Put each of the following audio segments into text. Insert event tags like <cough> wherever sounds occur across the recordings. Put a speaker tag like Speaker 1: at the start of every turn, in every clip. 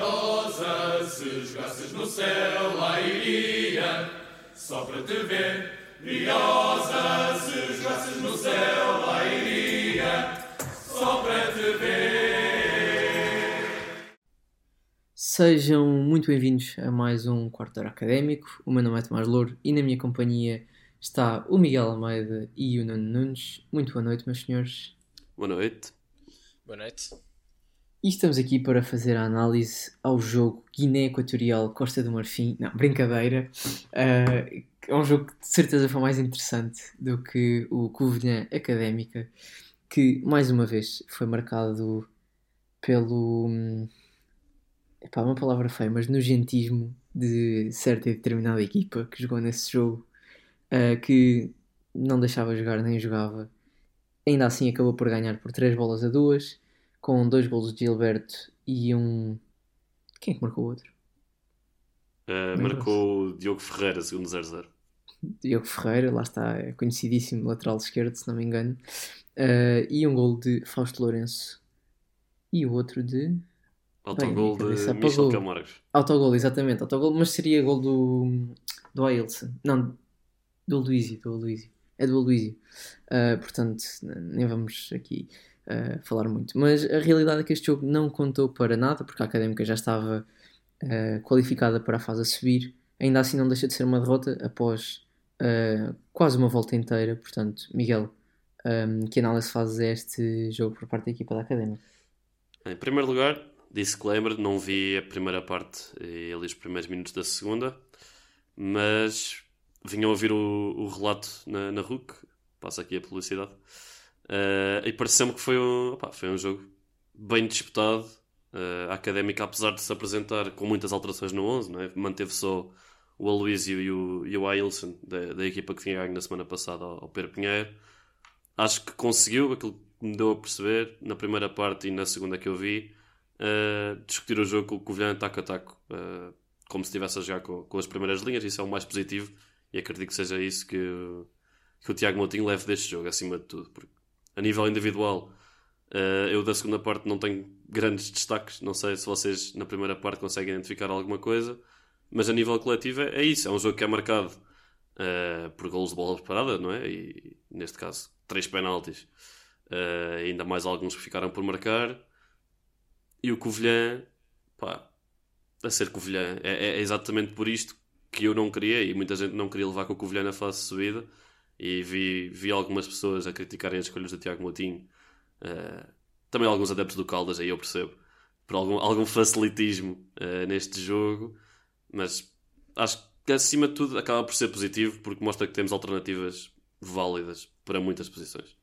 Speaker 1: Briosa, se jogasses no céu, lá iria, só para te ver. Briosa, se jogasses no céu, lá iria, só para te ver.
Speaker 2: Sejam muito bem-vindos a mais um Quarto Hora Académico. O meu nome é Tomás Louro e na minha companhia está o Miguel Almeida e o Nuno Nunes. Muito boa noite, meus senhores.
Speaker 3: Boa noite.
Speaker 4: Boa noite.
Speaker 2: E estamos aqui para fazer a análise ao jogo Guiné Equatorial Costa do Marfim. Não, brincadeira. Uh, é um jogo que de certeza foi mais interessante do que o Covilhã Académica, que mais uma vez foi marcado pelo. hum, Epá, uma palavra feia, mas nojentismo de certa e determinada equipa que jogou nesse jogo, uh, que não deixava jogar nem jogava. Ainda assim acabou por ganhar por 3 bolas a 2 com dois golos de Gilberto e um. Quem é que marcou o outro?
Speaker 3: Uh, marcou o Diogo Ferreira, segundo 0-0.
Speaker 2: Diogo Ferreira, lá está, é conhecidíssimo lateral esquerdo, se não me engano. Uh, e um gol de Fausto Lourenço. E o outro de.
Speaker 3: Autogol de. Michel Camargos.
Speaker 2: Autogol, exatamente, autogol, mas seria gol do. do Ailson. Não, do Luísio, do Luísio. É do Luísio. Uh, portanto, n- nem vamos aqui uh, falar muito. Mas a realidade é que este jogo não contou para nada, porque a Académica já estava uh, qualificada para a fase a subir. Ainda assim, não deixa de ser uma derrota após uh, quase uma volta inteira. Portanto, Miguel, um, que análise fazes a este jogo por parte da equipa da Académica?
Speaker 3: Em primeiro lugar, disclaimer, não vi a primeira parte e ali os primeiros minutos da segunda, mas vinha a ouvir o, o relato na, na RUC, passa aqui a publicidade, eh, e pareceu-me que foi um, opá, foi um jogo bem disputado. Eh, a Académica, apesar de se apresentar com muitas alterações no 11, não é? manteve só o Aloysio e o, e o Ailson, da, da equipa que tinha ganho na semana passada ao, ao Pedro Pinheiro. Acho que conseguiu aquilo que me deu a perceber na primeira parte e na segunda que eu vi, eh, discutir o jogo com o Covilhã taco a taco, eh, como se estivesse a jogar com, com as primeiras linhas. Isso é o mais positivo e acredito que seja isso que, que o Tiago Moutinho leve deste jogo, acima de tudo. Porque a nível individual, eh, eu da segunda parte não tenho grandes destaques. Não sei se vocês na primeira parte conseguem identificar alguma coisa, mas a nível coletivo é, é isso. É um jogo que é marcado eh, por golos de bola parada, não é? E neste caso, três penaltis. Eh, ainda mais alguns que ficaram por marcar. E o Covilhã, pá, a ser Covilhã, é, é exatamente por isto que eu não queria e muita gente não queria levar com o Covilhã na fase de subida. E vi, vi algumas pessoas a criticarem as escolhas do Tiago Moutinho. Eh, também alguns adeptos do Caldas, aí eu percebo, por algum, algum facilitismo eh, neste jogo. Mas acho que acima de tudo acaba por ser positivo porque mostra que temos alternativas válidas para muitas posições.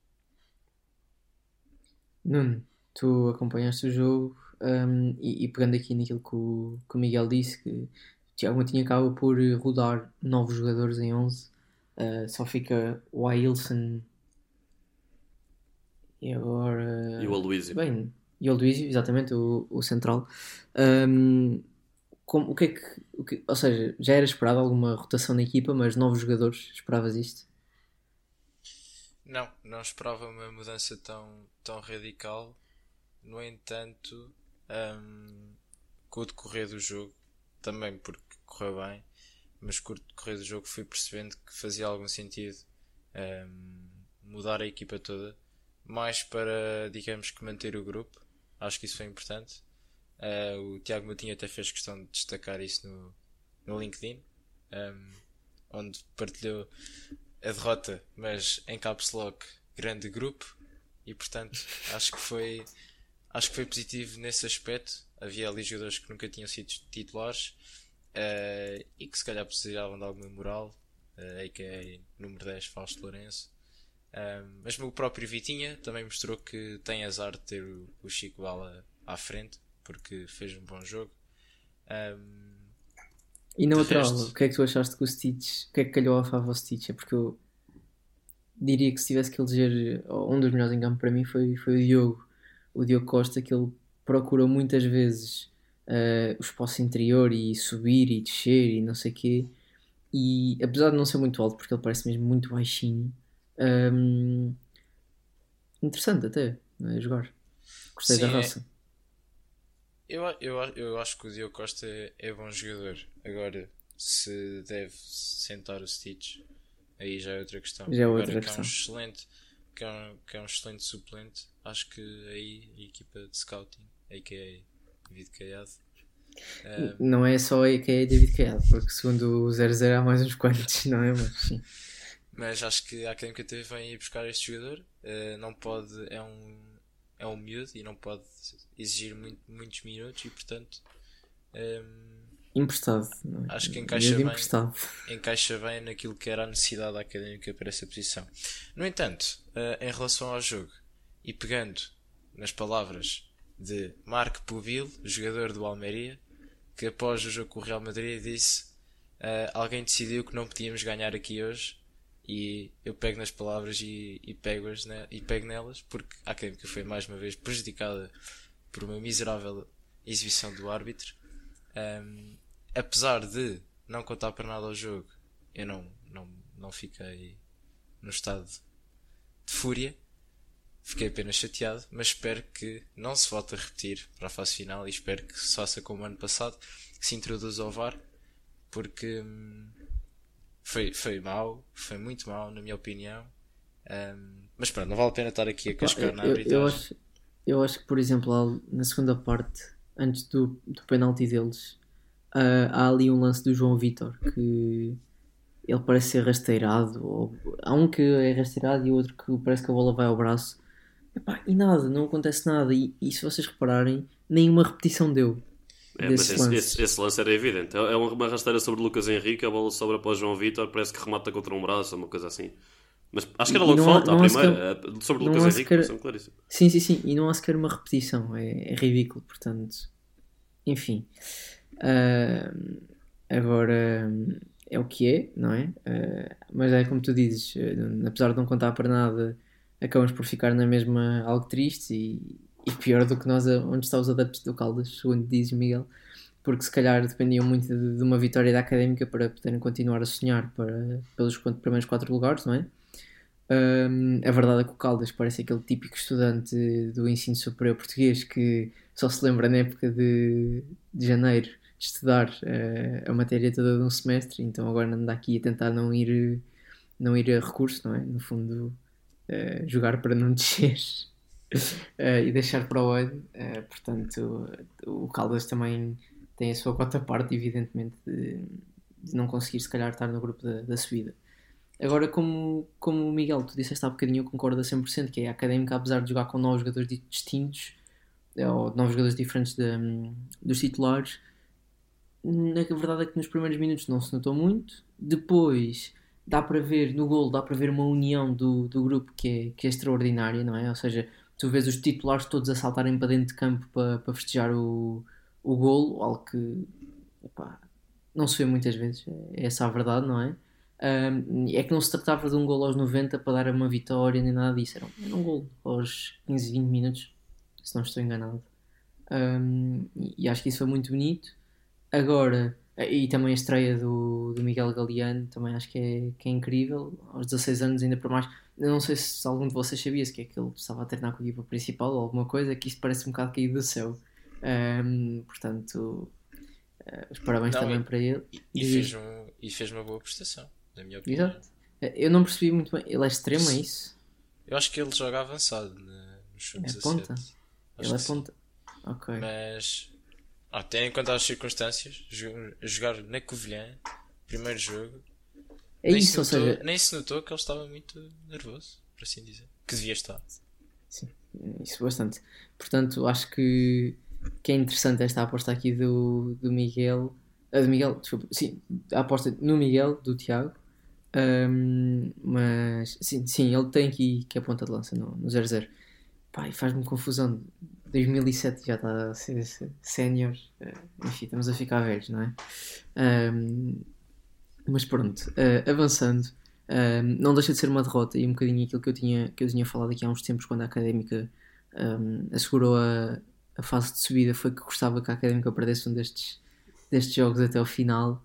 Speaker 2: Nuno, tu acompanhaste o jogo um, e, e pegando aqui naquilo que o, que o Miguel disse, que o Tiago Moutinho acaba por rodar novos jogadores em 11, uh, só fica o Ailson e agora.
Speaker 3: E o Aloysio.
Speaker 2: Bem, e o Luísio, exatamente, o, o central. Um, como, o que é que, o que- Ou seja, já era esperado alguma rotação na equipa, mas novos jogadores, esperavas isto?
Speaker 4: Não, não esperava uma mudança tão, tão radical. No entanto, hum, com o decorrer do jogo, também porque correu bem, mas com o decorrer do jogo fui percebendo que fazia algum sentido hum, mudar a equipa toda, mais para, digamos que, manter o grupo. Acho que isso foi importante. Ah, o Tiago Moutinho até fez questão de destacar isso no, no LinkedIn, hum, onde partilhou a derrota, mas em caps lock, grande grupo e portanto <laughs> acho que foi acho que foi positivo nesse aspecto. Havia ali jogadores que nunca tinham sido titulares eh, e que se calhar precisavam de alguma moral, uh, aí que é número 10 Fausto Lourenço. Um, mas o próprio Vitinha também mostrou que tem azar de ter o, o Chico Bala à frente, porque fez um bom jogo. Um,
Speaker 2: E na outra
Speaker 4: resto-
Speaker 2: aula, o que é que tu achaste que o Stitch, o que é que calhou a favor ao Stitch? É porque eu diria que se tivesse que eleger um dos melhores em campo para mim foi, foi o Diogo, o Diogo Costa, que ele procura muitas vezes eh, o espaço interior e subir e descer e não sei o quê. E apesar de não ser muito alto, porque ele parece mesmo muito baixinho, hum, interessante até não é, jogar. Gostei da
Speaker 4: Sim, é.
Speaker 2: raça.
Speaker 4: Eu, eu, eu acho que o Diogo Costa é, é bom jogador. Agora, se deve sentar o Stitch, aí já é outra questão.
Speaker 2: Já é outra
Speaker 4: Agora,
Speaker 2: questão.
Speaker 4: Que é, um excelente, que, é um, que é um excelente suplente, acho que aí a equipa de scouting, a.k.a. David Caiado,
Speaker 2: Não é só aí que é David Caiado, porque segundo o 00 há mais uns quantos, <laughs> não é? Mas sim.
Speaker 4: Mas acho que a Académica TV vem ir buscar este jogador. eh, não pode, é um, é um miúdo e não pode exigir muito- muitos minutos e portanto ehm,
Speaker 2: Emprestado. É?
Speaker 4: Acho que encaixa bem.
Speaker 2: emprestado.
Speaker 4: encaixa bem naquilo que era a necessidade da Académica para essa posição. No entanto, eh, em relação ao jogo e pegando nas palavras de Marco Pubil, jogador do Almeria, que após o jogo com o Real Madrid disse eh, alguém decidiu que não podíamos ganhar aqui hoje e eu pego nas palavras e, e pego-as ne- e pego nelas porque a Académica foi mais uma vez prejudicada por uma miserável exibição do árbitro. Ahm, apesar de não contar para nada ao jogo, eu não, não, não fiquei no estado de fúria. Fiquei apenas chateado, mas espero que não se volte a repetir para a fase final e espero que se faça como o ano passado, que se introduza ao VAR, porque hum, foi, foi mau, foi muito mau, na minha opinião. Hum, mas pronto, não vale a pena estar aqui a cascar na
Speaker 2: eu, eu, acho, eu acho que, por exemplo, na segunda parte, antes do, do penalti deles, ah, há ali um lance do João Vitor que ele parece ser rasteirado. Ou, há um que é rasteirado e outro que parece que a bola vai ao braço. Epá, e nada, não acontece nada. E, e se vocês repararem, nenhuma repetição deu.
Speaker 3: É, mas esse,
Speaker 2: lance.
Speaker 3: esse- esse lance era evidente. É é uma rasteira sobre Lucas Henrique, a bola sobra para o João Vitor, parece que remata contra um braço, uma coisa assim. Mas acho que era logo falta, a primeira. eh, Sobre Lucas Henrique,
Speaker 2: sequer-
Speaker 3: parece-me claríssimo.
Speaker 2: Sim, sim, sim. E não há sequer uma repetição. É, é ridículo, portanto. Enfim. Ah, agora é o que é, não é? Ah, mas é como tu dizes, ah, apesar de não contar para nada, acabamos por ficar na mesma algo triste e, e pior do que nós, onde estão os adeptos do Caldas, segundo dizes, Miguel. Porque se calhar dependiam muito de, de uma vitória da académica para poderem continuar a sonhar para, pelos primeiros quatro lugares, não é? Hum, a verdade é que o Caldas parece aquele típico estudante do ensino superior português que só se lembra na época de, de janeiro de estudar eh, a matéria toda de um semestre, então agora anda aqui a tentar não ir, não ir a recurso, não é? No fundo, eh, jogar para não <laughs> descer eh, e deixar para o ano. Eh, portanto, o Caldas também tem a sua cota parte, evidentemente, de, de não conseguir, se calhar, estar no grupo da, da subida. Agora, como, como Miguel, tu disseste há bocadinho, eu concordo a 100%, que é a Académica, apesar de jogar com novos jogadores di- distintos, eh, ou novos jogadores diferentes da- dos titulares, na verdade é que nos primeiros minutos não se notou muito. Depois, dá para ver, no gol, dá para ver uma união do, do grupo que é, que é extraordinária, não é? Ou seja, tu vês os titulares todos a saltarem para dentro de campo para, para festejar o, o golo, algo que epá, não se vê muitas vezes, é essa a verdade, não é? Ahm, é que não se tratava de um gol aos 90 para dar uma vitória nem nada disso, era um, era um gol aos 15, 20 minutos, se não estou enganado. E, e acho que isso foi muito bonito. Agora, e também a estreia do, do Miguel Galeano, também acho que é, que é incrível, aos 16 anos, ainda por mais. Eu não sei se algum de vocês sabia se que é que ele estava a treinar com a equipa principal ou alguma coisa, que isso parece um bocado caído do céu. Ahm, portanto, eh, os parabéns
Speaker 4: Não,
Speaker 2: também
Speaker 4: e-
Speaker 2: para ele.
Speaker 4: E, e fez um, e fez uma boa prestação, na minha opinião.
Speaker 2: Exato. Eh, Eu não percebi muito bem. Ele é extremo, é isso?
Speaker 4: Eu acho que ele joga avançado na- no sub
Speaker 2: É
Speaker 4: 17.
Speaker 2: ponta?
Speaker 4: Acho
Speaker 2: Ele é
Speaker 4: sim.
Speaker 2: ponta. Ok.
Speaker 4: Mas, ah, tendo em conta as circunstâncias, jo- jogar na Covilhã, primeiro jogo,
Speaker 2: É
Speaker 4: nem,
Speaker 2: isso,
Speaker 4: se
Speaker 2: ou
Speaker 4: notou,
Speaker 2: seja,
Speaker 4: nem se notou que ele estava muito nervoso, por assim dizer. Que devia estar.
Speaker 2: Sim, isso bastante. Portanto, acho que, que é interessante esta aposta aqui do, do Miguel. ah, do Miguel, desculpa. Sim, a aposta no Miguel, do Tiago. Ahm, mas sim, sim, ele tem aqui que é a ponta de lança no, no 0-0. Pá, e faz-me confusão. 2007 já está a ser sénior. eh, Enfim, estamos a ficar velhos, não é? Ahm, mas pronto, eh, avançando. Um, não deixa de ser uma derrota e um bocadinho aquilo que eu tinha, que eu tinha falado aqui há uns tempos quando a Académica um, assegurou a, a fase de subida foi que gostava que a Académica perdesse um destes, destes jogos até ao final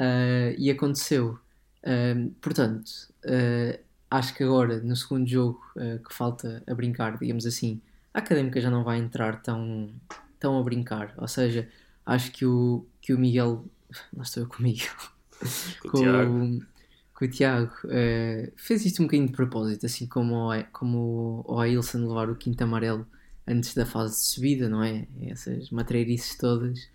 Speaker 2: Uh, e aconteceu Um, portanto uh, acho que agora no segundo jogo uh, que falta a brincar digamos assim a Académica já não vai entrar tão, estão a brincar. Ou seja, acho que o, que o Miguel. Não estou eu com o Miguel.
Speaker 3: Com o Tiago.
Speaker 2: com o Tiago eh, fez isto um bocadinho de propósito, assim como o, como o Ailson levar o quinto amarelo antes da fase de subida, não é? Essas matreirices todas.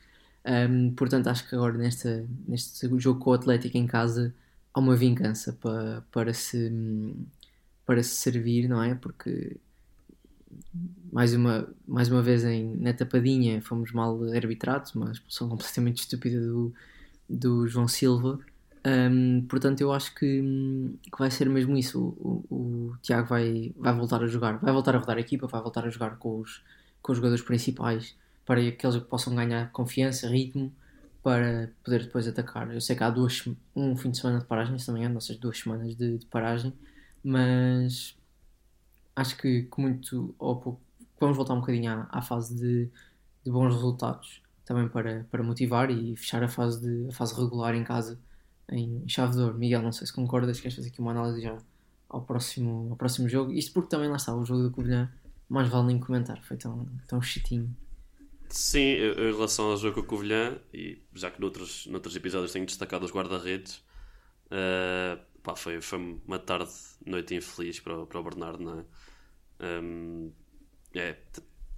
Speaker 2: Um, portanto, acho que agora nesta, neste jogo com o Atlético em casa há uma vingança para, para, se, para se servir, não é? Porque mais uma, mais uma vez em, na tapadinha fomos mal arbitrados, uma expulsão <laughs> completamente estúpida do, do João Silva. Um, portanto, eu acho que, que, vai ser mesmo isso. O, o, o, Tiago vai, vai voltar a jogar, vai voltar a rodar a equipa, vai voltar a jogar com os, com os jogadores principais para que possam ganhar confiança, ritmo, para poder depois atacar. Eu sei que há duas, um fim de semana de paragem, se não me engano, ou seja, duas semanas de, de paragem, mas acho que, que muito ou pouco vamos voltar um bocadinho à, à fase de, de, bons resultados também para, para motivar e fechar a fase, de, a fase regular em casa em chave de ouro. Miguel, não sei se concordas, queres fazer aqui uma análise já ao próximo, ao próximo jogo? Isto porque também lá está, o jogo do Covilhã, mais vale nem comentar, foi tão, tão chitinho.
Speaker 3: Sim, em relação ao jogo com o Covilhã, e já que noutros, noutros episódios tenho destacado os guarda-redes, uh, pá, foi, foi uma tarde, noite infeliz para, para o Bernardo, não é? Um, é,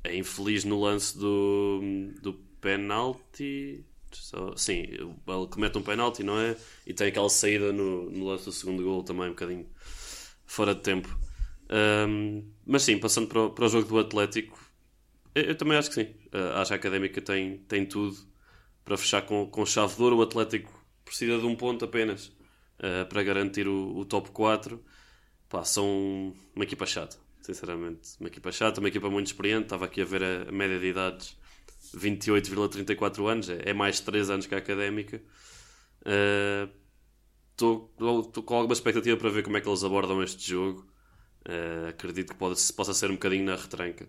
Speaker 3: é infeliz no lance do, do penalti. Só, sim, ele comete um penalti, não é? E tem aquela saída no, no lance do segundo gol também, um bocadinho fora de tempo. Um, mas sim, passando para o, para o jogo do Atlético, eu, eu também acho que sim. Uh, acho que a Académica tem, tem tudo para fechar com, com chave de ouro. O Atlético precisa de um ponto apenas uh, para garantir o, o top 4. Pá, são uma equipa chata sinceramente. Uma equipa chata, uma equipa muito experiente. Estava aqui a ver a, média de idades: 28,34 anos, é, é, mais de 3 anos que a académica. Estou uh, com alguma expectativa para ver como é que eles abordam este jogo. Uh, acredito que pode, possa ser um bocadinho na retranca,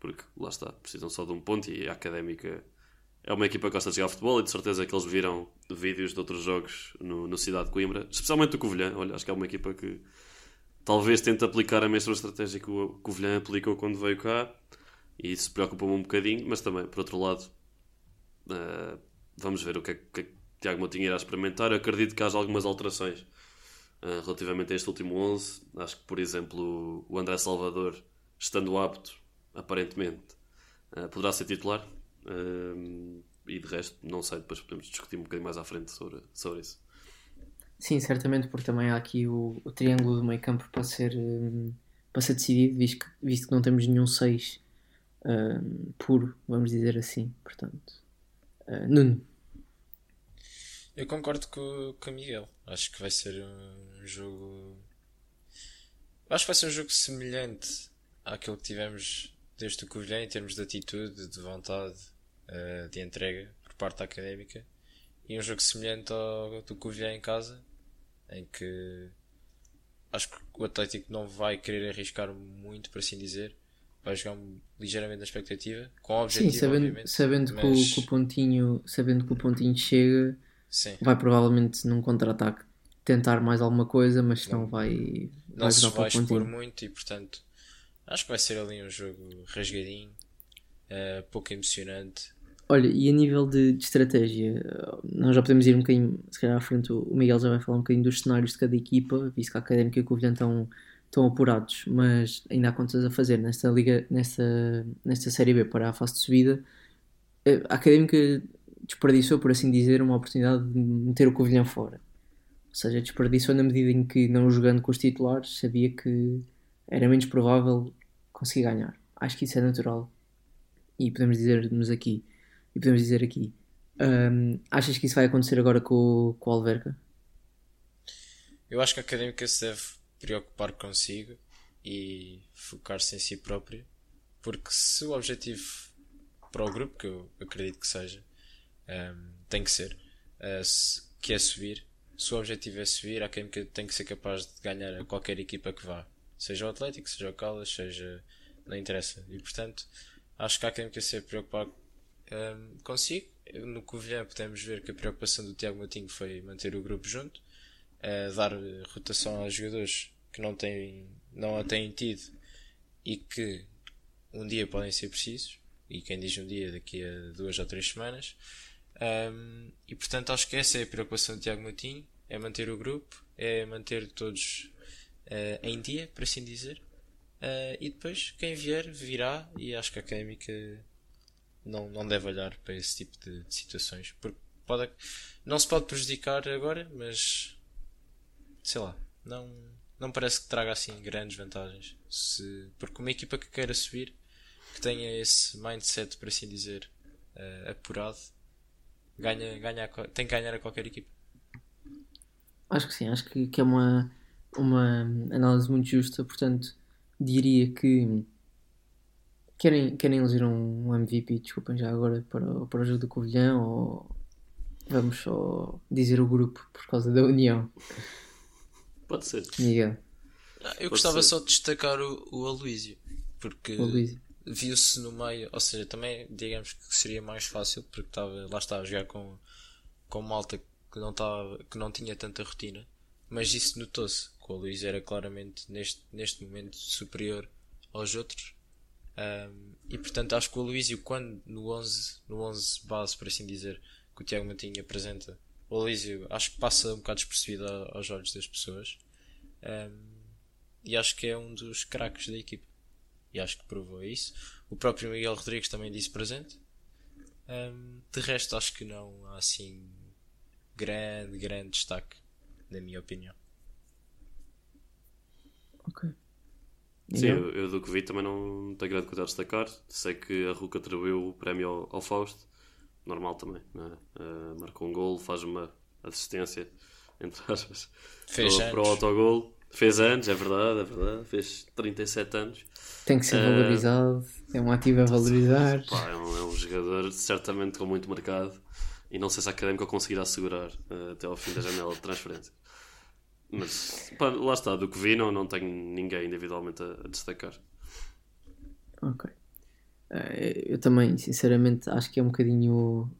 Speaker 3: porque lá está, precisam só de um ponto e a académica é uma equipa que gosta de jogar futebol e de certeza que eles viram vídeos de outros jogos no, no Cidade de Coimbra, especialmente o Covilhã. Olha, acho que é uma equipa que talvez tente aplicar a mesma estratégia que o Covilhã aplicou quando veio cá e isso preocupa-me um bocadinho, mas também, por outro lado, uh, vamos ver o que é que, Tiago Moutinho irá experimentar. Eu acredito que haja algumas alterações uh, relativamente a este último 11. Acho que, por exemplo, o André Salvador, estando apto, aparentemente, uh, poderá ser titular. E de resto, não sei, depois podemos discutir um bocadinho mais à frente sobre, sobre isso.
Speaker 2: Sim, certamente, porque também há aqui o, o triângulo do meio campo para ser, um, para ser decidido, visto que, visto que não temos nenhum 6 um, puro, vamos dizer assim. Portanto, uh, Nuno.
Speaker 4: Eu concordo com, com o Miguel. Acho que vai ser um jogo. Acho que vai ser um jogo semelhante àquele que tivemos desde o Covilhã em termos de atitude, de vontade, uh, de entrega por parte da académica. E um jogo semelhante ao do Covilhã em casa, em que acho que o Atlético não vai querer arriscar muito, por assim dizer. Vai jogar ligeiramente na expectativa, com objetivo,
Speaker 2: Sim, sabendo, sabendo mas... que, o, que, o, pontinho, sabendo que o pontinho chega, Sim. vai provavelmente num contra-ataque tentar mais alguma coisa, mas não, não vai,
Speaker 4: não vai se vai expor muito e portanto acho que vai ser ali um jogo rasgadinho, uh, pouco emocionante,
Speaker 2: Olha, e a nível de, de, estratégia, nós já podemos ir um bocadinho, se calhar à frente, o Miguel já vai falar um bocadinho dos cenários de cada equipa, visto que a Académica e o Covilhã estão, estão apurados, mas ainda há contas a fazer nesta liga, nesta, nesta Série B para a fase de subida. A Académica desperdiçou, por assim dizer, uma oportunidade de meter o Covilhã fora. Ou seja, desperdiçou na medida em que, não jogando com os titulares, sabia que era menos provável conseguir ganhar. Acho que isso é natural. E podemos dizer-nos aqui e podemos dizer aqui. Um, achas que isso vai acontecer agora com, com o Alverca?
Speaker 4: Eu acho que a académica se deve preocupar consigo e focar-se em si própria, porque se o objetivo para o grupo, que eu acredito que seja, um, tem que ser, uh, se, que é subir, se o objetivo é subir, a académica tem que ser capaz de ganhar a qualquer equipa que vá, seja o Atlético, seja o Caldas, seja. não interessa. E portanto, acho que a académica se deve preocupar um, consigo. No Covilhã podemos ver que a preocupação do Tiago Matinho foi manter o grupo junto, uh, dar rotação aos jogadores que não, têm, não a têm tido e que um dia podem ser precisos. e quem diz um dia daqui a duas ou três semanas. Um, e portanto acho que essa é a preocupação de Tiago Matinho, é manter o grupo, é manter todos uh, em dia, por assim dizer. Uh, e depois quem vier virá e acho que a Académica não, não deve olhar para esse tipo de, de situações porque pode, não se pode prejudicar agora, mas sei lá, não, não parece que traga assim grandes vantagens. Se, porque uma equipa que queira subir, que tenha esse mindset, por assim dizer, uh, apurado, ganha, ganha, tem que ganhar a qualquer equipa.
Speaker 2: Acho que sim, acho que, que é uma, uma análise muito justa, portanto, diria que querem, querem eleger um MVP, desculpem já agora, para, para o jogo do Covilhão ou vamos só dizer o grupo por causa da união.
Speaker 3: Pode ser.
Speaker 2: Miguel.
Speaker 4: Ah, eu Pode gostava ser. só de destacar o, o Aloísio, porque viu-se no meio, ou seja, também digamos que seria mais fácil, porque estava, lá está a jogar com, com malta que não, estava, que não tinha tanta rotina, mas isso notou-se, que o Aloísio era claramente neste, neste momento superior aos outros. Um, e portanto acho que o Aloísio quando no 11, no 11 base, por assim dizer, que o Tiago Matinho apresenta, o Aloísio acho que passa um bocado despercebido aos olhos das pessoas. Um, e acho que é um dos craques da equipe. E acho que provou isso. O próprio Miguel Rodrigues também disse presente. Um, de resto, acho que não há assim grande, grande destaque, na minha opinião.
Speaker 2: Ok.
Speaker 3: Sim, eu, eu, do que vi também não tenho grande coisa a destacar. Sei que a Ruca atribuiu o prémio ao, ao Fausto normal também. Uh, marcou um gol, faz uma assistência, entre aspas,
Speaker 4: Fez
Speaker 3: para, para o autogol. Fez anos, é verdade, é verdade. Fez 37 anos.
Speaker 2: Tem que ser uh, valorizado, é um ativo a valorizar.
Speaker 3: Pá, é, um, é, um, jogador certamente com muito mercado e não sei se a Académica conseguirá segurar uh, até ao fim da janela de transferência. Mas pá, lá está, do que vi, não, não tenho ninguém individualmente a, a destacar.
Speaker 2: Ok. Eh, eu também, sinceramente, acho que é um bocadinho.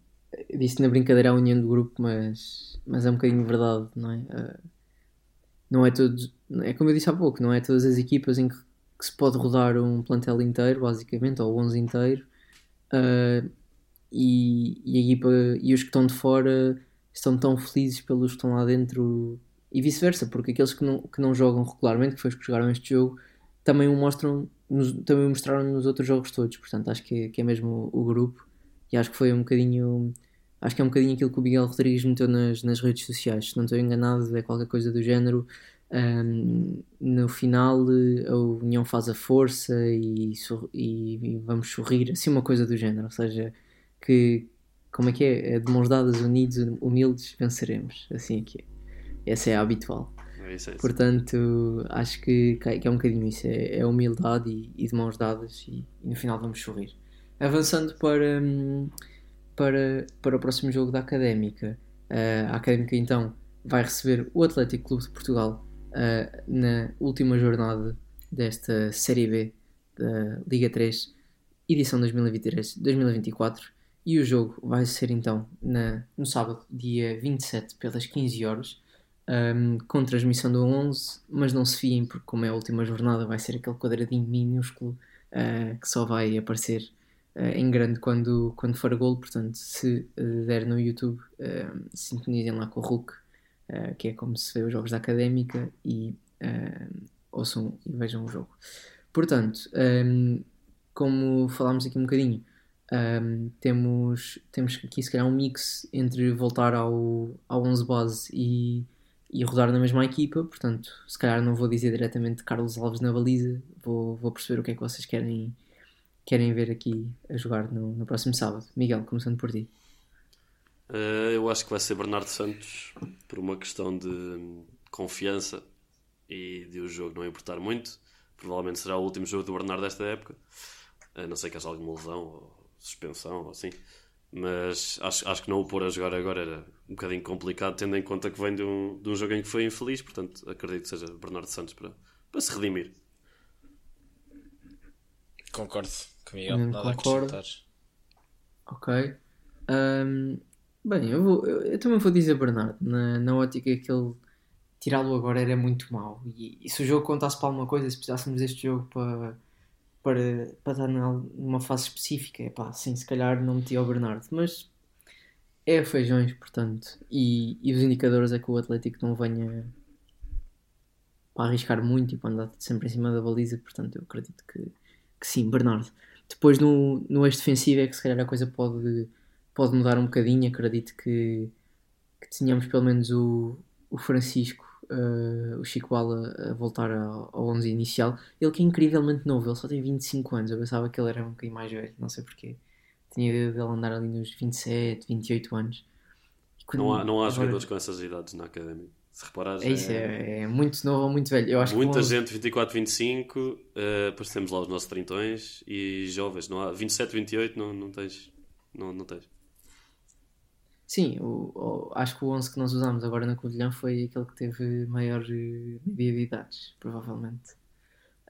Speaker 2: Disse na brincadeira a união do grupo, mas, mas é um bocadinho verdade, não é? Eh, não é todos. É como eu disse há pouco, não é todas as equipas em que, que se pode rodar um plantel inteiro, basicamente, ou 11 inteiro, uh, e, e, a equipa, e os que estão de fora estão tão felizes pelos que estão lá dentro, e vice-versa, porque aqueles que não, que não jogam regularmente, que foi os que jogaram este jogo, também o mostram nos, também mostraram nos outros jogos todos, portanto acho que é, que é mesmo o, o, grupo. E acho que foi um bocadinho acho que é um bocadinho aquilo que o Miguel Rodrigues meteu nas, nas redes sociais, se não estou enganado é qualquer coisa do género. Um, no final a união faz a força e, e, e, vamos sorrir, assim uma coisa do género, ou seja, que como é que é? é de mãos dadas, unidos, humildes, venceremos, assim é que é. Essa é a habitual.
Speaker 3: É isso, é isso.
Speaker 2: Portanto, acho que, que é um bocadinho isso, é, é humildade e, e, de mãos dadas e, e, no final vamos sorrir. Avançando para, hum, para, para o próximo jogo da Académica, uh, a Académica então vai receber o Atlético Clube de Portugal uh, na última jornada desta Série B da Liga 3, edição 2023-2024. E o jogo vai ser então na, no sábado, dia 27, pelas 15 horas um, com transmissão do 11, mas não se fiem, porque como é a última jornada, vai ser aquele quadradinho minúsculo uh, que só vai aparecer uh, em grande quando, quando for gol. Portanto, se uh, der no YouTube, uh, sintonizem lá com o Hulk, que é como se vê os jogos da académica, e ouçam e vejam o jogo. Portanto, um, como falámos aqui um bocadinho. Um, temos, temos aqui se calhar um mix entre voltar ao, ao 11 base e, e rodar na mesma equipa, portanto, se calhar não vou dizer diretamente Carlos Alves na baliza, vou, vou perceber o que é que vocês querem, querem ver aqui a jogar no, no próximo sábado. Miguel, começando por ti.
Speaker 3: Uh, eu acho que vai ser Bernardo Santos, por uma questão de confiança e de o jogo não importar muito. Provavelmente será o último jogo do Bernardo desta época, a não ser que haja alguma lesão ou suspensão ou assim mas acho, acho que não o pôr a jogar agora era um bocadinho complicado, tendo em conta que vem de um, de um jogo em que foi infeliz, portanto acredito que seja Bernardo Santos para, para se redimir.
Speaker 4: Concordo com Miguel, hum, nada concordo. a acrescentar.
Speaker 2: Ok. Um, bem, eu, vou, eu, eu, também vou dizer Bernardo, na, na ótica que ele tirá-lo agora era muito mau. E, e, se o jogo contasse para alguma coisa, se precisássemos deste jogo para, para, para estar numa fase específica. Epá, sim, se calhar não metia o Bernardo, mas é feijões, portanto. E, e os indicadores é que o Atlético não venha para arriscar muito e para andar sempre em cima da baliza, portanto eu acredito que, que sim, Bernardo. Depois no, no eixo defensivo é que se calhar a coisa pode, pode mudar um bocadinho, acredito que, que tenhamos pelo menos o, o Francisco, uh, o Chico Bala a voltar ao, ao 11 inicial. Ele que é incrivelmente novo, ele só tem 25 anos, eu pensava que ele era um bocadinho mais velho, não sei porquê. Tinha a ideia dele andar ali nos 27, 28 anos.
Speaker 3: Não há, não há jogadores com essas idades na academia. Se reparares,
Speaker 2: é isso, é, é muito novo ou muito velho. Eu acho
Speaker 3: Muita
Speaker 2: que
Speaker 3: gente, 24, 25, uh, depois temos lá os nossos trintões e jovens, não há 27, 28, não, não tens. Não, não tens.
Speaker 2: Sim, o, o, acho que o 11 que nós usámos agora na Covilhã foi aquele que teve maior uh, de idades, provavelmente.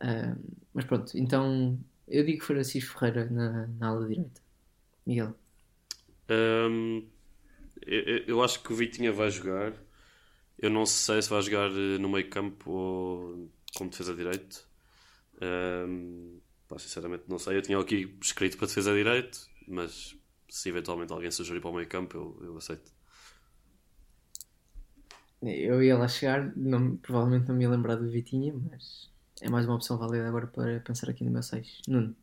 Speaker 2: Uh, mas pronto, então eu digo Francisco Ferreira na, na ala direita. Miguel.
Speaker 3: Um, eu, eu, acho que o Vitinha vai jogar. Eu não sei se vai jogar eh, no meio campo ou como defesa direito. Um, pá, sinceramente não sei. Eu tinha aqui escrito para defesa direito, mas se eventualmente alguém sugerir para o meio campo, eu, eu aceito.
Speaker 2: Eu ia lá chegar, não, provavelmente não me ia lembrar do Vitinha, mas é mais uma opção válida agora para pensar aqui no meu 6. Nuno.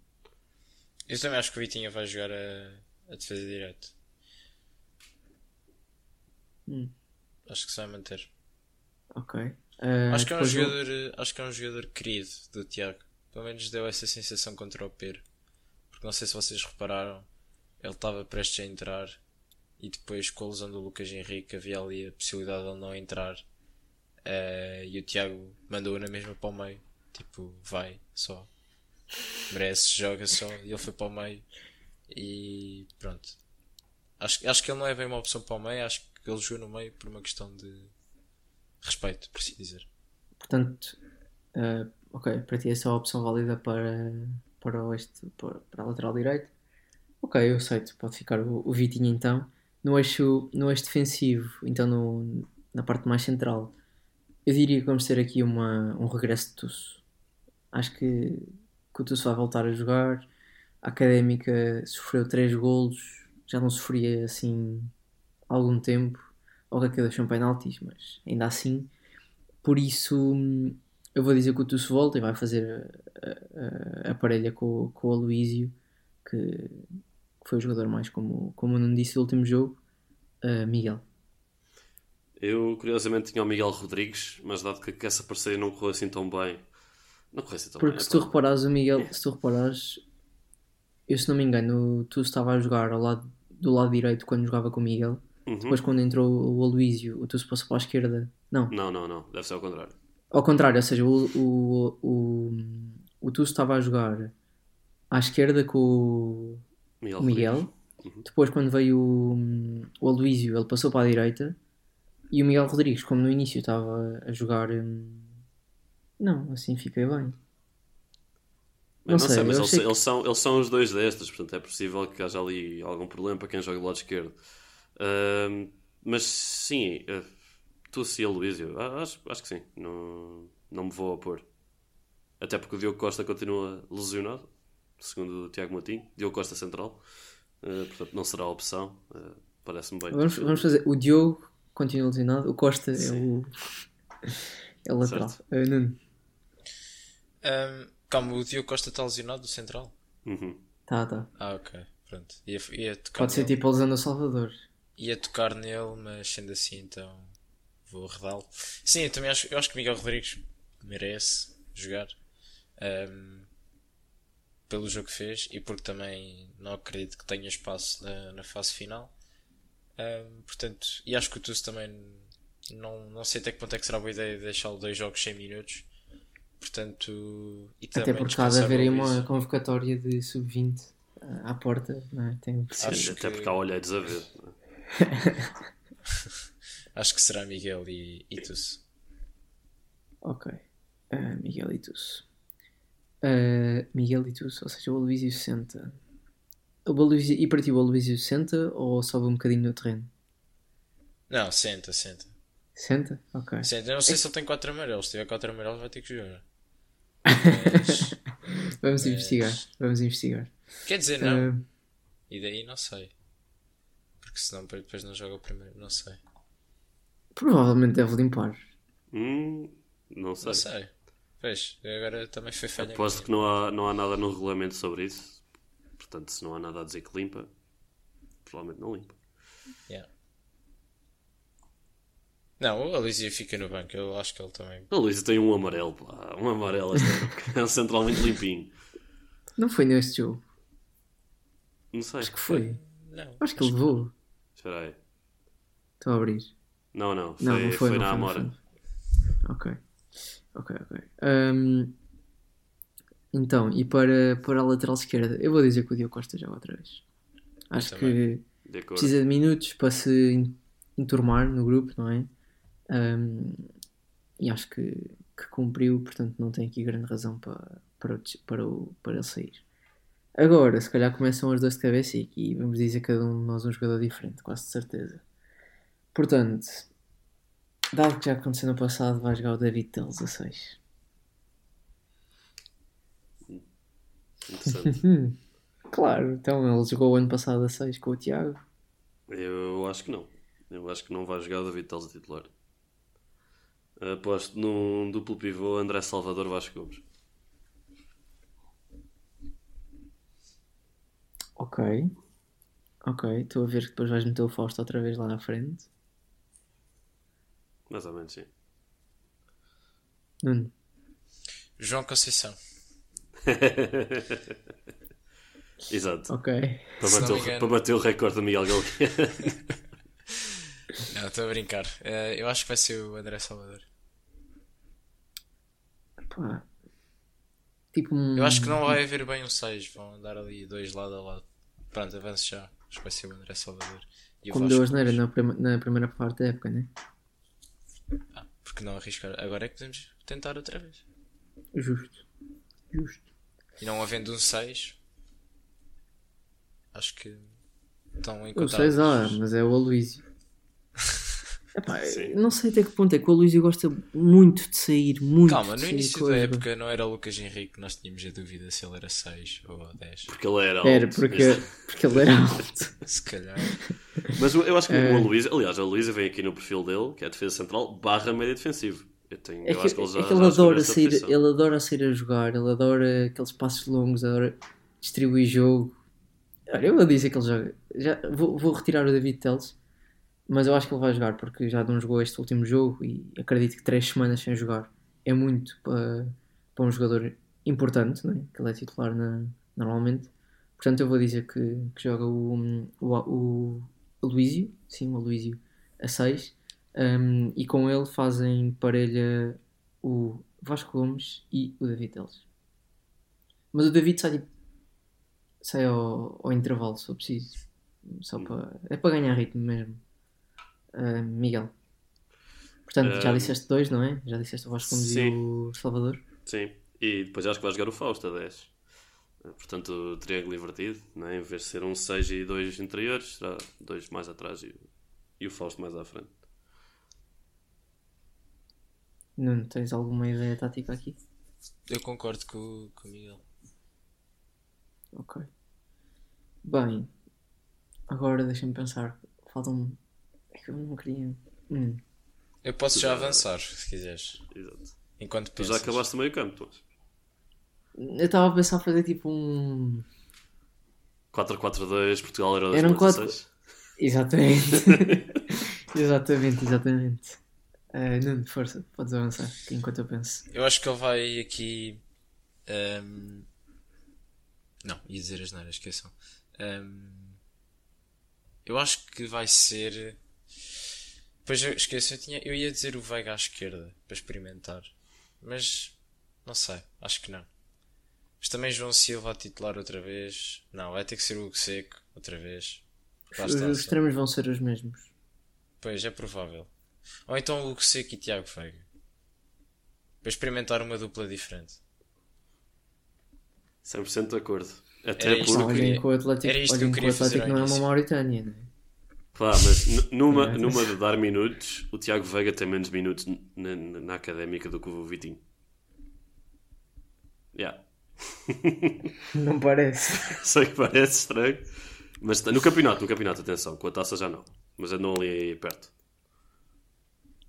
Speaker 4: Eu também acho que o Vitinha vai jogar a, a defesa direto.
Speaker 2: Hum.
Speaker 4: Acho que se vai manter.
Speaker 2: Ok.
Speaker 4: Uh, acho, que é um jogador, eu... acho que é um jogador querido do Tiago. Pelo menos deu essa sensação contra o Pedro. Porque não sei se vocês repararam, ele estava prestes a entrar e depois com a lesão do Lucas Henrique havia ali a possibilidade de ele não entrar. Uh, e o Tiago mandou-o na mesma para o meio. Tipo, vai só merece, joga só. E ele foi para o meio. E pronto. Acho, acho que ele não é bem uma opção para o meio, acho que ele jogou no meio por uma questão de respeito, por assim dizer.
Speaker 2: Portanto, uh, ok, para ti é só a opção válida para, para, este, para, para a lateral direita. Ok, eu aceito, pode ficar o, o Vitinho então. No eixo, no eixo defensivo, então no, na parte mais central, eu diria que vamos ter aqui uma, um regresso de Tusso. Acho que que o Tusso vai voltar a jogar. A Académica sofreu 3 golos, já não sofria assim há algum tempo. Ou que deixou um penaltis, mas ainda assim. Por isso, eu vou dizer que o Tusso volta e vai fazer a, a, a parelha com, com o Aloísio, que, que, foi o jogador mais, como, como eu não disse, do último jogo. Uh, Miguel.
Speaker 3: Eu, curiosamente, tinha o Miguel Rodrigues, mas dado que, essa parceria não correu assim tão bem, não correu assim tão
Speaker 2: Porque
Speaker 3: bem.
Speaker 2: se tu reparares, o Miguel, <laughs> se tu reparares, eu se não me engano, tu estava a jogar ao lado, do lado direito quando jogava com o Miguel. Uhum. Depois, quando entrou o Aloísio, o tu se passou para a esquerda. Não.
Speaker 3: Não, não, não. Deve ser ao contrário.
Speaker 2: Ao contrário, ou seja, o, o, o, o tu estava a jogar à esquerda com o Miguel. Miguel. Uhum. Depois, quando veio o, o Aloísio, ele passou para a direita. E o Miguel Rodrigues, como no início estava a jogar. Hum, não, assim fiquei bem.
Speaker 3: Não, não sei, sei, mas eles, que... eles, são, eles são os dois destes, portanto é possível que haja ali algum problema para quem joga do lado esquerdo. Uh, mas sim, uh, tu sim, Luísio, acho, acho que sim, não, não me vou opor. Até porque o Diogo Costa continua lesionado, segundo o Tiago Matinho, Diogo Costa central, uh, portanto não será a opção, uh, parece-me bem.
Speaker 2: Vamos, vamos fazer, o Diogo continua lesionado, o Costa sim. é o, é o lateral. Uh, Nuno.
Speaker 4: Um, calma, o Diogo Costa está lesionado do Central?
Speaker 3: Uhum.
Speaker 2: Tá, tá.
Speaker 4: Ah, ok. Pronto. Ia, ia
Speaker 2: Pode ser tipo a lesão do Salvador.
Speaker 4: Ia tocar nele, mas sendo assim, então vou redá-lo. Sim, eu também acho, eu acho que Miguel Rodrigues merece jogar um, pelo jogo que fez e porque também não acredito que tenha espaço na, na fase final. Um, portanto, e acho que o Tusso também não, não sei até que ponto é que será boa ideia deixá-lo dois jogos 100 minutos Portanto,
Speaker 2: Até porque há de haver aí uma convocatória de sub-20 à porta, não é? Tem
Speaker 3: até que... porque há olheiros a ver. <laughs>
Speaker 4: Acho que será Miguel e Itus.
Speaker 2: Ok. Uh, Miguel e Itus. Uh, Miguel e Itus, ou seja, o Aloysio senta. O Aloysio, e para ti o Aloysio senta ou sobe um bocadinho no terreno?
Speaker 4: Não, senta, senta.
Speaker 2: Senta? Ok.
Speaker 4: Senta. Eu não sei é... se ele tem 4 amarelos. Se tiver 4 amarelos vai ter que jogar. <laughs> Mas,
Speaker 2: Vamos
Speaker 4: Mas-
Speaker 2: investigar. Vamos investigar.
Speaker 4: quer dizer, não.
Speaker 2: Ah,
Speaker 4: E daí não sei. Porque senão depois não joga o primeiro. Não sei.
Speaker 2: provavelmente deve limpar.
Speaker 3: Hum, não sei.
Speaker 4: Não sei. Pois, agora também foi falha.
Speaker 3: Aposto que não há, não há nada no regulamento sobre isso. Portanto, se não há nada a dizer que limpa, provavelmente não limpa.
Speaker 4: Yeah. Não, o Alizia fica no banco. Eu acho que ele também.
Speaker 3: O Luís tem um amarelo, pá. Um amarelo. É um central muito limpinho.
Speaker 2: Não foi neste jogo.
Speaker 3: Não sei.
Speaker 2: Acho que foi.
Speaker 4: Não.
Speaker 2: Acho que ele levou.
Speaker 3: Espera aí.
Speaker 2: Estou a abrir.
Speaker 3: Não, não. Foi,
Speaker 2: Não, não foi,
Speaker 3: foi
Speaker 2: não
Speaker 3: na
Speaker 2: foi, não
Speaker 3: Amora.
Speaker 2: foi. Ok. Ok, ok. Ahm, então, e para, para a lateral esquerda, eu vou dizer que o Diogo Costa joga outra vez. Acho que
Speaker 3: De
Speaker 2: precisa de minutos para se en- enturmar no grupo, não é? Ahm, e acho que, que cumpriu, portanto não tem aqui grande razão para, para, o para, o, para ele sair. Agora, se calhar começam as duas de cabeça e aqui vamos dizer cada um de nós um jogador diferente, quase de certeza. Portanto, dado que já aconteceu no passado, vai jogar o David Teles a 6.
Speaker 3: Interessante.
Speaker 2: Hum, <laughs> claro, então ele jogou o ano passado a 6 com o Tiago.
Speaker 3: Eu acho que não. Eu acho que não vai jogar o David Teles a titular. Aposto num duplo pivô André Salvador Vasco Gomes.
Speaker 2: Ok. Ok, estou a ver que depois vais meter o Fausto outra vez lá na frente.
Speaker 3: Mais ou menos, sim.
Speaker 2: Nuno.
Speaker 4: João Conceição. <laughs>
Speaker 3: Exato.
Speaker 2: Ok.
Speaker 3: Para bater, o- para bater o recorde do Miguel Galinha. <laughs>
Speaker 4: Não, estou a brincar. Eh, eu acho que vai ser o André Salvador.
Speaker 2: Pá. Tipo um.
Speaker 4: Eu acho que não vai haver bem um 6. Vão andar ali dois lado a lado. Pronto, avance já. Acho que vai ser o André Salvador. E
Speaker 2: Como deu asneira na, prima- na primeira parte da época, né?
Speaker 4: Ah, porque não arriscar? Agora é que podemos tentar outra vez.
Speaker 2: Justo. Justo.
Speaker 4: E não havendo um 6, acho que estão
Speaker 2: O
Speaker 4: encontrados.
Speaker 2: 6 há, mas é o Aloísio. <laughs> Epá, não sei até que ponto é que o Aloísio gosta muito de sair, muito
Speaker 4: Calma, no início da época não era o Lucas Henrique, nós tínhamos a dúvida se ele era 6 ou 10.
Speaker 3: Porque ele era alto.
Speaker 2: Era, porque, porque ele era alto.
Speaker 4: Se calhar. <laughs>
Speaker 3: Mas eu acho que
Speaker 2: É.
Speaker 3: o Aloysio, aliás, o Aloysio vem aqui no perfil dele, que é a defesa central, barra médio defensivo. Eu, tenho,
Speaker 2: É
Speaker 3: eu
Speaker 2: que,
Speaker 3: acho que ele já,
Speaker 2: é que ele adora sair,
Speaker 3: posição.
Speaker 2: ele adora sair a jogar, ele adora aqueles passos longos, adora distribuir jogo. Olha, eu vou dizer que ele joga. Já, vou, vou retirar o David Teles, mas eu acho que ele vai jogar porque já não jogou este último jogo e acredito que três semanas sem jogar é muito para, para um jogador importante, né? que ele é titular na- normalmente. Portanto, eu vou dizer que, que joga o, o, o Aloysio, sim, o Aloysio a 6 um, e com ele fazem parelha o Vasco Gomes e o David Teles. Mas o David sai, sai ao, ao intervalo, se for preciso. Só para, é para ganhar ritmo mesmo. Uh, Miguel. Portanto, já
Speaker 3: Um,
Speaker 2: disseste dois, não é? Já disseste o Vasco Gomes e
Speaker 3: sim.
Speaker 2: o Salvador.
Speaker 3: Sim, e depois acho que vai jogar o Fausto a 10. Portanto, o triângulo invertido, né? em vez de ser um 6 e dois interiores, será dois mais atrás e, e o Fausto mais à frente.
Speaker 2: Nuno, tens alguma ideia tática aqui?
Speaker 4: Eu concordo com, o- com o Miguel.
Speaker 2: Ok. Bem, agora deixa-me pensar. Faltam. É que eu não queria. Hum.
Speaker 4: Eu posso já avançar, se quiseres.
Speaker 3: Exato.
Speaker 4: Enquanto
Speaker 3: Tu já acabaste o meio campo, Tomás.
Speaker 2: Eu estava a pensar fazer tipo um.
Speaker 3: 4-4-2, Portugal era
Speaker 2: Eram
Speaker 3: 2016. <laughs>
Speaker 2: Exatamente. exatamente, exatamente. Uh, Nuno, força, podes avançar enquanto eu penso.
Speaker 4: Eu acho que ele vai aqui. ehm, Não, ia dizer as neiras, esqueçam. Ehm, Eu acho que vai ser. Pois eu esqueço, eu, tinha... eu ia dizer o Veiga à esquerda para experimentar. Mas não sei, acho que não. Mas também João Silva a titular outra vez. Não, vai ter que ser o Hugo Seco outra vez. Lá
Speaker 2: Os,
Speaker 4: está,
Speaker 2: os
Speaker 4: só.
Speaker 2: extremos vão ser os mesmos.
Speaker 4: Pois, é provável. Ou então o Hugo Seco e Tiago Veiga. Para experimentar uma dupla diferente.
Speaker 3: 100% de acordo. Até
Speaker 4: Era isto
Speaker 3: porque.
Speaker 2: olhem que o Atlético,
Speaker 4: era isto que eu
Speaker 2: o
Speaker 4: queria fazer
Speaker 2: Atlético não é uma. Mauritânia, não é?
Speaker 3: Pá, mas numa,
Speaker 2: É,
Speaker 3: numa de dar minutos, o Tiago Veiga tem menos minutos na, na académica do que o Vitinho. Yeah. <laughs>
Speaker 2: Não parece. <laughs>
Speaker 3: Sei que parece estranho. Mas no campeonato, no campeonato, atenção, com a taça já não. Mas andam ali perto.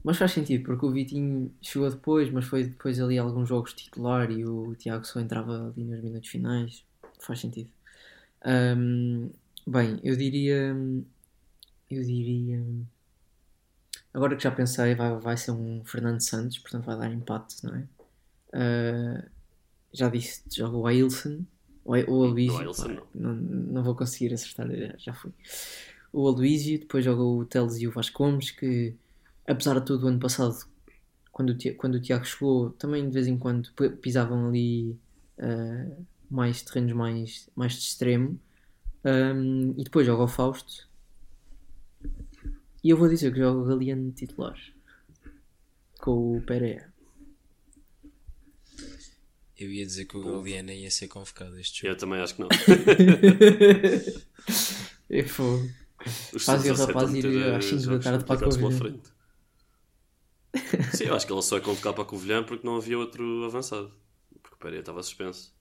Speaker 2: Mas faz sentido, porque o Vitinho chegou depois, mas foi depois ali alguns jogos titular e o Tiago só entrava ali nos minutos finais. Faz sentido. Ahm, bem, eu diria. Eu diria. Agora que já pensei, vai, vai ser um Fernando Santos, portanto vai dar empate, não é? Ah, já disse, joga o Ailson. O A- o Aloysio.
Speaker 3: O Ailson
Speaker 2: pá, não. Não vou conseguir acertar, já, já fui. O Aloysio, depois joga o Teles e o Vasco Gomes, que apesar de tudo, o ano passado, quando o, quando o Tiago chegou, também de vez em quando pisavam ali ah, mais terrenos mais, mais de extremo. Ahm, e depois joga o Fausto. E eu vou dizer que joga o Galeano titular com o Pereira.
Speaker 4: Eu ia dizer que o Galeano ia ser convocado este jogo.
Speaker 3: Eu também acho que não. <laughs>
Speaker 2: E fogo. Faz o
Speaker 3: Sub-17
Speaker 2: rapaz ir
Speaker 3: meter,
Speaker 2: às
Speaker 3: eh,
Speaker 2: 5 da
Speaker 3: jogos
Speaker 2: tarde para a Covilhã.
Speaker 3: frente. Sim, eu acho que ele só é convocado para a Covilhã porque não havia outro avançado. Porque o Pereira estava suspenso.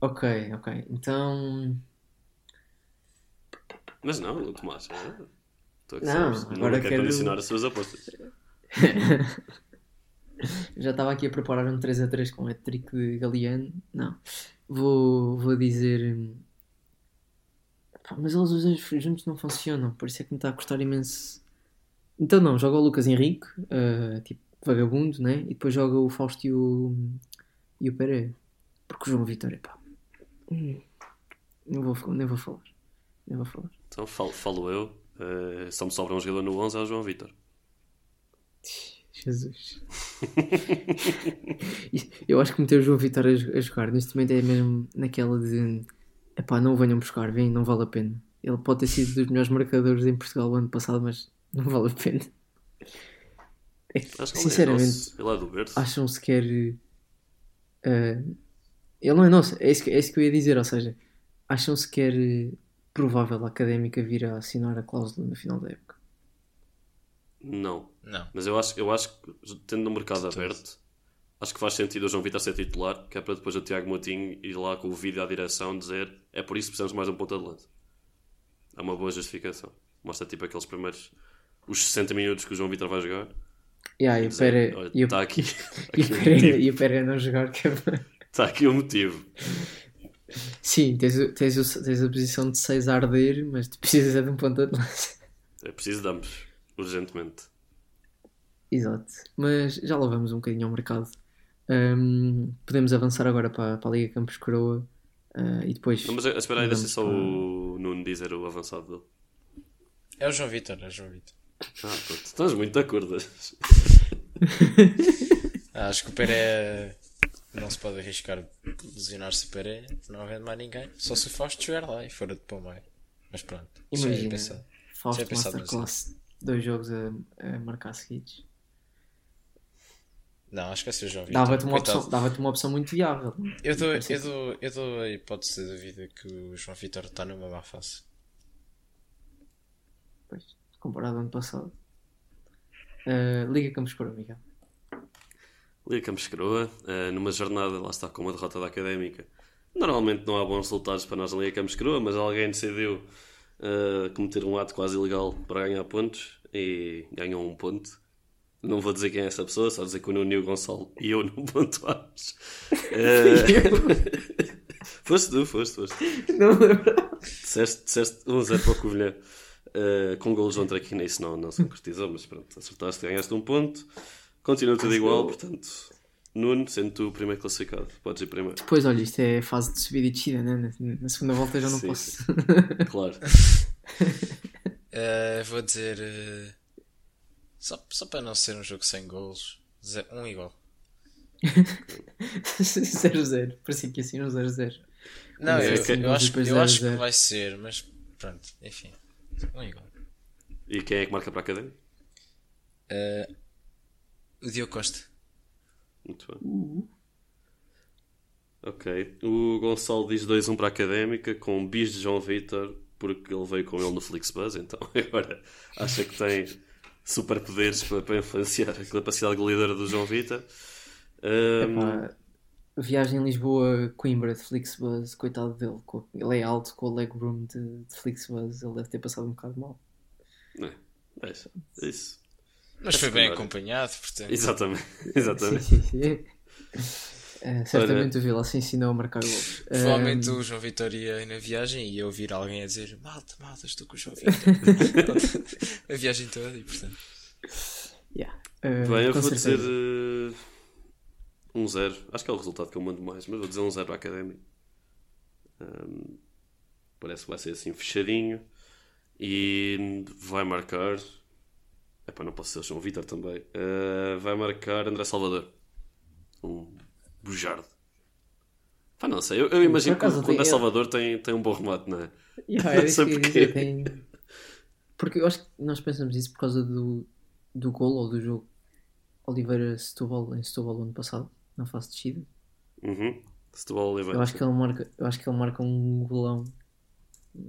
Speaker 2: Ok, ok. Então.
Speaker 3: Mas não, o Tomás. é- Estou a
Speaker 2: Não, agora
Speaker 3: não quer
Speaker 2: quero-
Speaker 3: condicionar as suas apostas. <laughs>
Speaker 2: Já estava aqui a preparar um 3 a 3 com o hat-trick de Galeano. Não. Vou, vou dizer. hum, Pá, mas eles os dois juntos não funcionam, por isso é que me está a custar imenso. Então não, joga o Lucas Henrique, ah, tipo vagabundo, né? E depois joga o Fausto e o, e o Pereira. Porque o João Vitor é pá. hum, Não vou, nem vou falar. Nem vou falar.
Speaker 3: Então falo, falo eu. eh, só me sobra um jogador no 11 é o João Vitor. <laughs>
Speaker 2: Jesus. <laughs> Eu acho que meter o João Vitor a, a jogar neste momento é mesmo naquela de epá, não o venham buscar, vem, não vale a pena. Ele pode ter sido dos melhores marcadores em Portugal o ano passado, mas não vale a pena. É que,
Speaker 3: Acho que
Speaker 2: sinceramente,
Speaker 3: é,
Speaker 2: acham sequer. eh, ele não é nosso, é isso, que, é isso que eu ia dizer, ou seja, acham sequer eh, provável a académica vir a assinar a cláusula no final da época.
Speaker 3: Não.
Speaker 4: Não.
Speaker 3: Mas eu acho, eu acho que, tendo o mercado aberto, acho que faz sentido o João Vitor ser titular, que é para depois o Tiago Moutinho ir lá com o vídeo à direção dizer é por isso que precisamos mais um ponta de lança. É uma boa justificação. Mostra tipo aqueles primeiros os 60 minutos que o João Vitor vai jogar.
Speaker 2: Yeah, e
Speaker 3: Dizer,
Speaker 2: e o-
Speaker 3: Está aqui, <laughs>
Speaker 2: e <laughs>
Speaker 3: aqui
Speaker 2: o e o Pereira não jogar, que é
Speaker 3: Está aqui o motivo.
Speaker 2: Sim, tens, tens, tens a posição de 6 a arder, mas tu precisas é de um ponta de lança.
Speaker 3: É preciso de ambos, urgentemente.
Speaker 2: Exato. Mas já lá vamos um bocadinho ao mercado. Ahm, podemos avançar agora para, para a Liga Campos Coroa ah, e depois.
Speaker 3: Não, mas eh, espera aí, deixa
Speaker 2: Vamos
Speaker 3: só
Speaker 2: para-
Speaker 3: o Nuno dizer o avançado dele.
Speaker 4: É o João Vitor, é o João Vitor.
Speaker 3: Ah, pronto. Estás muito de acordo. <laughs>
Speaker 4: Ah, acho que o Pereira não se pode arriscar lesionar-se o Pereira, não havendo mais ninguém. Só se o Fausto estiver lá e for de meio. Mas pronto, isso é
Speaker 2: Imagina,
Speaker 4: pensado.
Speaker 2: Fausto
Speaker 4: Já pensado
Speaker 2: Masterclass, dois jogos a, a marcar seguidos.
Speaker 4: Não, acho que é ser o João Vitor.
Speaker 2: Dava-te uma, opção, dava uma opção muito viável.
Speaker 4: Eu dou, eu, dou, eu dou a hipótese da vida que o João Vitor está numa má fase.
Speaker 2: Pois, comparado ao ano passado. Ah, Liga Campos Coroa, Miguel.
Speaker 3: Liga Campos Croa, eh, numa jornada, lá está, com uma derrota da Académica. Normalmente não há bons resultados para nós na Liga Campos Croa, mas alguém decidiu cometer um ato quase ilegal para ganhar pontos e ganhou um ponto. Não vou dizer quem é essa pessoa, só dizer que o Nuno e o Gonçalo e eu não <laughs> pontuámos. Eh, <laughs> foste tu, foste, foste.
Speaker 2: Não lembro.
Speaker 3: Disseste, disseste 1-0 para o Covilhã. Uh, com golos João Traquina, isso não, não se concretizou, mas pronto, acertaste, ganhaste um ponto. Continua tudo igual, portanto, Nuno, sendo tu o primeiro classificado, podes ir primeiro.
Speaker 2: Depois, olha, isto é fase de subida e descida, né? Na, na segunda volta já não
Speaker 3: Sim,
Speaker 2: posso. <laughs> <laughs>
Speaker 3: Claro.
Speaker 4: Eh, vou dizer. eh, só, só para não ser um jogo sem golos, dizer um igual.
Speaker 2: 0-0. Parecia que ia ser um 0-0.
Speaker 4: Não, eu,
Speaker 3: é que-
Speaker 4: eu acho, eu acho que
Speaker 2: 0-0.
Speaker 4: vai ser, mas pronto, enfim. Um igual.
Speaker 3: E quem é que marca para a Académica?
Speaker 4: Eh, o Diogo Costa.
Speaker 3: Muito bem. Ok. O Gonçalo diz 2-1 para a Académica, com bis de João Vitor, porque ele veio com ele no Flixbus, então <laughs> agora acha que tem superpoderes para, para influenciar a capacidade goleadora do João Vitor.
Speaker 2: Epá, viagem em Lisboa, Coimbra de Flixbus, coitado dele, ele é alto com o leg room de, de Flixbus, ele deve ter passado um bocado mal.
Speaker 3: É isso. É isso.
Speaker 4: Mas foi bem acompanhado, portanto.
Speaker 3: Exatamente. <laughs> Exatamente.
Speaker 2: Sim, sim, sim. Eh, certamente o Vila se ensinou a marcar gols.
Speaker 4: Provavelmente
Speaker 2: Eh,
Speaker 4: o João Vitor ia na viagem e ia ouvir alguém a dizer Malta, malta, estou com o João <laughs> Vitor. a viagem toda e portanto.
Speaker 2: yeah. Eh,
Speaker 3: Bem, eu
Speaker 2: com
Speaker 3: vou dizer
Speaker 2: certeza.
Speaker 3: eh, um zero. Acho que é o resultado que eu mando mais, mas vou dizer um zero à Académica. Ahm, parece que vai ser assim fechadinho. E vai marcar. Epá, não posso ser o João Vitor também. Eh, vai marcar André Salvador. Um bujardo. Pá, não sei. Eu, eu imagino que o André
Speaker 2: tem-
Speaker 3: Salvador tem, tem um bom remate, não é?
Speaker 2: Yeah, <laughs>
Speaker 3: Não sei porquê.
Speaker 2: tem- Porque eu acho que nós pensamos isso por causa do, do gol ou do jogo Oliveira Setúbal em Setúbal ano passado, na fase de descida.
Speaker 3: Uhum. Setúbal Oliveira.
Speaker 2: Eu acho que ele marca, eu acho que ele marca um golão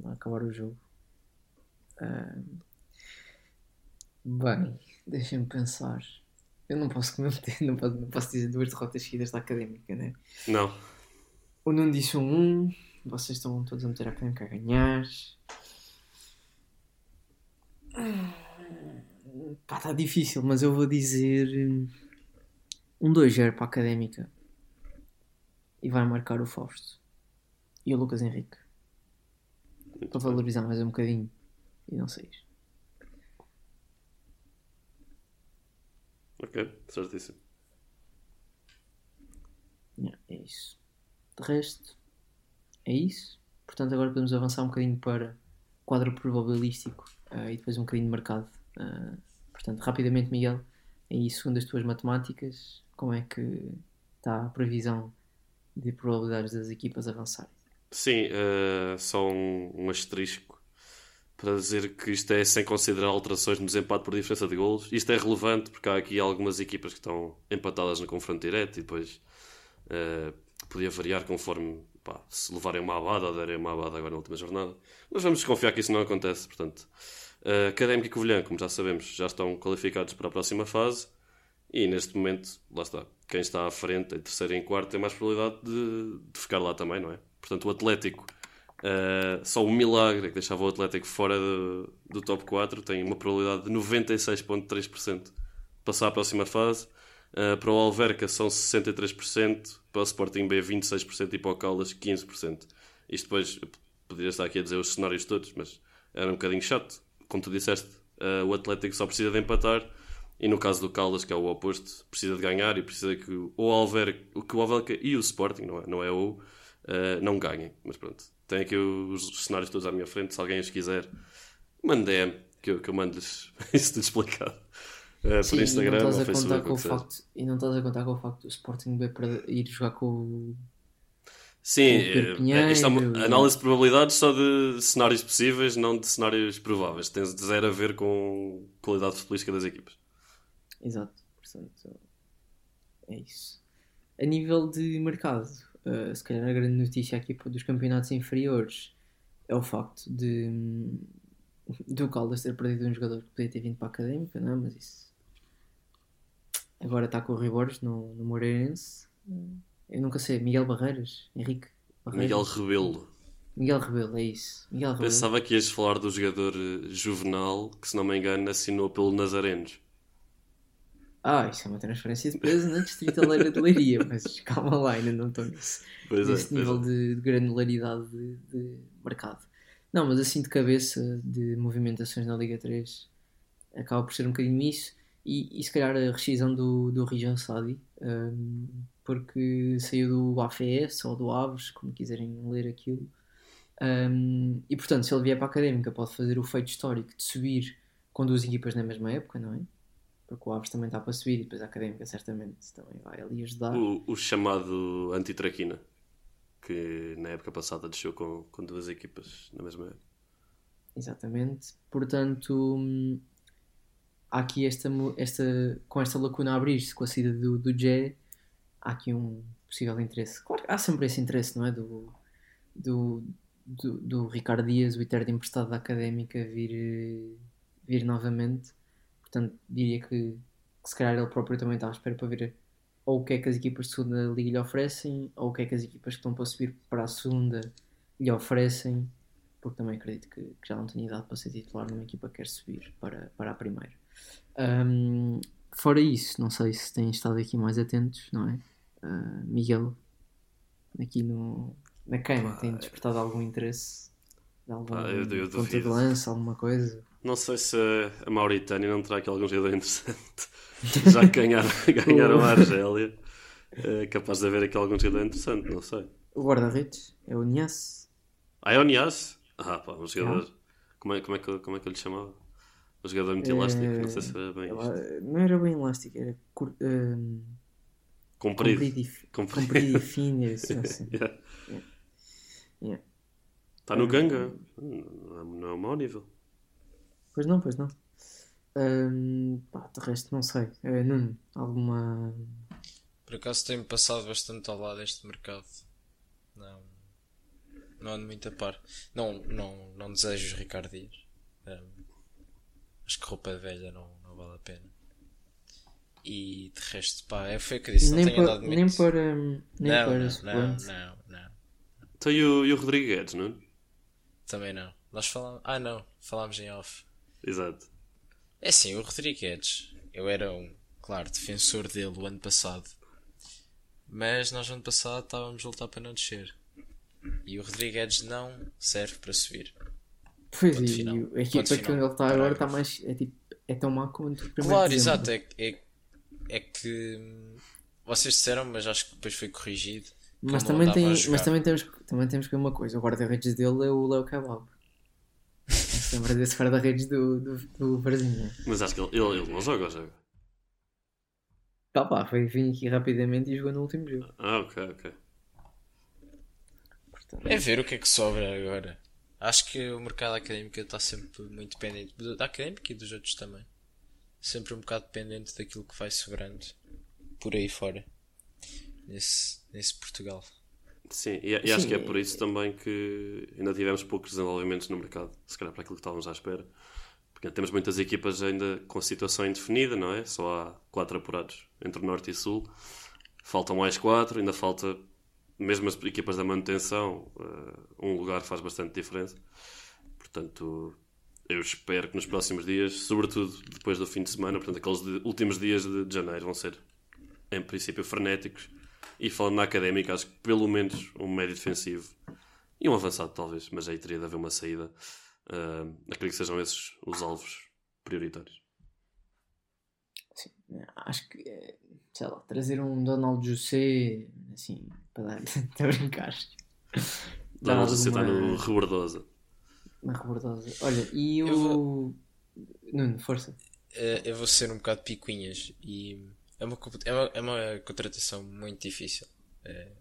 Speaker 2: a acabar o jogo. Ah, bem, deixem-me pensar. Eu não posso cometer, <laughs> não posso, não posso dizer duas derrotas seguidas da académica, né?
Speaker 3: Não.
Speaker 2: O Nuno disse um 1, vocês estão todos a meter a académica a ganhar. Pá, está difícil, mas eu vou dizer hum, um 2-0 para a académica. E vai marcar o Fausto e o Lucas Henrique. Para valorizar mais um bocadinho. E não sei.
Speaker 3: Ok, certíssimo.
Speaker 2: Yeah, é isso. De resto, é isso. Portanto, agora podemos avançar um bocadinho para quadro probabilístico ah, e depois um bocadinho de mercado. Ah, portanto, rapidamente, Miguel, isso, segundo as tuas matemáticas, como é que está a previsão de probabilidades das equipas avançarem?
Speaker 3: Sim, eh, só um, um asterisco para dizer que isto é sem considerar alterações no desempate por diferença de golos. Isto é relevante porque há aqui algumas equipas que estão empatadas no confronto direto e depois eh, podia variar conforme pá, se levarem uma abada ou derem uma abada agora na última jornada. Mas vamos desconfiar que isso não acontece. Portanto, eh, Académico e Covilhã, como já sabemos, já estão qualificados para a próxima fase. E neste momento, lá está, quem está à frente, em terceiro e em quarto, tem mais probabilidade de, de ficar lá também, não é? Portanto, o Atlético, eh, só um milagre que deixava o Atlético fora do, do top 4, tem uma probabilidade de 96,3% de passar à próxima fase. Eh, para o Alverca são 63%, para o Sporting B 26% e para o Caldas 15%. Isto depois, poderia estar aqui a dizer os cenários todos, mas era um bocadinho chato. Como tu disseste, eh, o Atlético só precisa de empatar e no caso do Caldas, que é o oposto, precisa de ganhar e precisa que o Alverca, que o Alverca e o Sporting, não é, não é o, não ganhem. Mas pronto, tenho aqui os cenários todos à minha frente. Se alguém os quiser, mande DM, que eu, que eu mando-lhes <laughs> isso tudo explicado.
Speaker 2: Sim,
Speaker 3: por Instagram
Speaker 2: e não estás a contar com
Speaker 3: o
Speaker 2: facto E não estás a contar com o facto do Sporting B para ir jogar com o
Speaker 3: Sim,
Speaker 2: o Pinheiro,
Speaker 3: isto é uma análise de probabilidades só de cenários possíveis, não de cenários prováveis. Tem zero a ver com qualidade futebolística das equipas.
Speaker 2: Exato, portanto é isso. A nível de mercado, uh, se calhar a grande notícia aqui dos campeonatos inferiores é o facto de do Caldas ter perdido um jogador que podia ter vindo para a académica, não é? Mas isso agora está com o Ribores no, no Moreirense. Eu nunca sei, Miguel Barreiras, Henrique Barreiras.
Speaker 3: Miguel Rebelo.
Speaker 2: Miguel Rebelo, é isso. Miguel Rebelo.
Speaker 3: Pensava que ias falar do jogador eh, juvenal que, se não me engano, assinou pelo Nazarenos.
Speaker 2: Ah, isso é uma transferência de peso na Distritaleira de Leiria, <laughs> mas calma lá, ainda não estou.
Speaker 3: Pois é,
Speaker 2: nesse
Speaker 3: pois
Speaker 2: nível
Speaker 3: é.
Speaker 2: de, de granularidade de, de mercado. Não, mas assim de cabeça de movimentações na Liga 3 acaba por ser um bocadinho isso e, e se calhar a rescisão do, do Rijan Sadi hum, porque saiu do AFS ou do Aves, como quiserem ler aquilo. Hum, e portanto, se ele vier para a académica, pode fazer o feito histórico de subir com duas equipas na mesma época, não é? Porque o Aves também está para subir e depois a académica certamente também vai ali ajudar.
Speaker 3: O, o chamado antitraquina, que na época passada desceu com, com duas equipas na mesma época.
Speaker 2: Exatamente. Portanto, hum, há aqui esta, esta com esta lacuna a abrir-se com a saída do, do Jé, há aqui um possível interesse. Claro que há sempre esse interesse, não é? Do, do, do, do Ricardo Dias, o eterno emprestado da académica, vir, eh, vir novamente. Portanto, diria que, que se calhar ele próprio também está à espera para vir ou o que é que as equipas de segunda liga lhe oferecem, ou o que é que as equipas que estão para subir para a segunda lhe oferecem, porque também acredito que, que já não tenho idade para ser titular numa equipa que quer subir para, para a primeira. Um, fora isso, não sei se têm estado aqui mais atentos, não é? Uh, Miguel, aqui no, na queima, tem despertado algum interesse? De algum
Speaker 3: Pá, eu- eu
Speaker 2: ponto de lança, alguma coisa?
Speaker 3: Não sei se a Mauritânia não terá aqui algum jogador interessante. <laughs> Já que ganharam, <laughs> ganharam a Argélia. É capaz de haver aqui algum jogador interessante, não sei.
Speaker 2: O guarda-redes é o Nias.
Speaker 3: Ah, é o Nias? Ah, pá, um jogador. Como é, como, é que, como é que eu lhe chamava? Um jogador muito elástico, não sei se era bem isto.
Speaker 2: Ela- Não era bem elástico, era cur, um,
Speaker 3: Comprido.
Speaker 2: comprido, e,
Speaker 3: Comprido.
Speaker 2: comprido e fino. <laughs> Assim, assim.
Speaker 3: Yeah.
Speaker 2: Yeah.
Speaker 3: Está no ganga. Não é, não é um mau nível.
Speaker 2: Pois não, pois não. Um, pá, de resto, não sei. Eh, Nuno, alguma.
Speaker 4: Por acaso tem-me passado bastante ao lado este mercado. Não, não ando muito a par. Não, não, não desejo os Ricardo Dias. Um, acho que roupa velha não, não vale a pena. E de resto, pá, é foi o que eu disse. Não
Speaker 2: nem,
Speaker 4: tenho
Speaker 2: para,
Speaker 4: andado muito.
Speaker 2: nem para. Nem
Speaker 4: não,
Speaker 2: para
Speaker 4: não, não, não, não.
Speaker 3: Então e o, e o Rodrigo Guedes, não? é?
Speaker 4: Também não. Nós falamos. Ah, não. Falámos em off.
Speaker 3: Exato.
Speaker 4: É assim, o Rodrigues, eu era um, claro, defensor dele o ano passado. Mas nós ano passado estávamos a lutar para não descer. E o Rodrigues não serve para subir.
Speaker 2: Pois,
Speaker 4: Ponto
Speaker 2: e a equipa que ele está agora está mais. É, tipo, é tão má como o primeiro
Speaker 4: Claro, exato. É, é, é que vocês disseram, mas acho que depois foi corrigido.
Speaker 2: Mas também, tem, mas também, temos, também temos que ver uma coisa: o guarda-redes dele é o Léo Kebab. <laughs> Lembra desse guarda-redes do, do, do Varzinho?
Speaker 3: Mas acho que ele, ele, ele não joga ou joga?
Speaker 2: Tá pá, foi vir aqui rapidamente e jogou no último jogo.
Speaker 3: Ah, ok, ok.
Speaker 2: Portanto,
Speaker 4: É ver o que é que sobra agora. Acho que o mercado académico está sempre muito dependente da académica e dos outros também. Sempre um bocado dependente daquilo que vai sobrando por aí fora. Nesse, nesse Portugal.
Speaker 3: Sim, e, e acho
Speaker 2: Sim,
Speaker 3: que é por isso também que ainda tivemos poucos desenvolvimentos no mercado, se calhar para aquilo que estávamos à espera. Porque temos muitas equipas ainda com situação indefinida, não é? Só há quatro apurados entre o Norte e Sul. Faltam mais quatro, ainda falta, mesmo as equipas da manutenção, eh, um lugar faz bastante diferença. Portanto, eu espero que nos próximos dias, sobretudo depois do fim de semana, portanto, aqueles de- últimos dias de, de janeiro vão ser, em princípio, frenéticos. E falando na académica, acho que pelo menos um médio defensivo e um avançado, talvez, mas aí teria de haver uma saída. Ah, acredito que sejam esses os alvos prioritários.
Speaker 2: sim, acho que, eh, sei lá, trazer um Donald José, assim, para dar. <laughs> Estou a brincar.
Speaker 3: Vamos você está no Rebordosa.
Speaker 2: Uma rebordosa. Olha, e o.
Speaker 4: Eu vou-
Speaker 2: Nuno, força.
Speaker 4: Eh, eu vou ser um bocado picuinhas e é uma, é uma, é uma contratação muito difícil. Eh,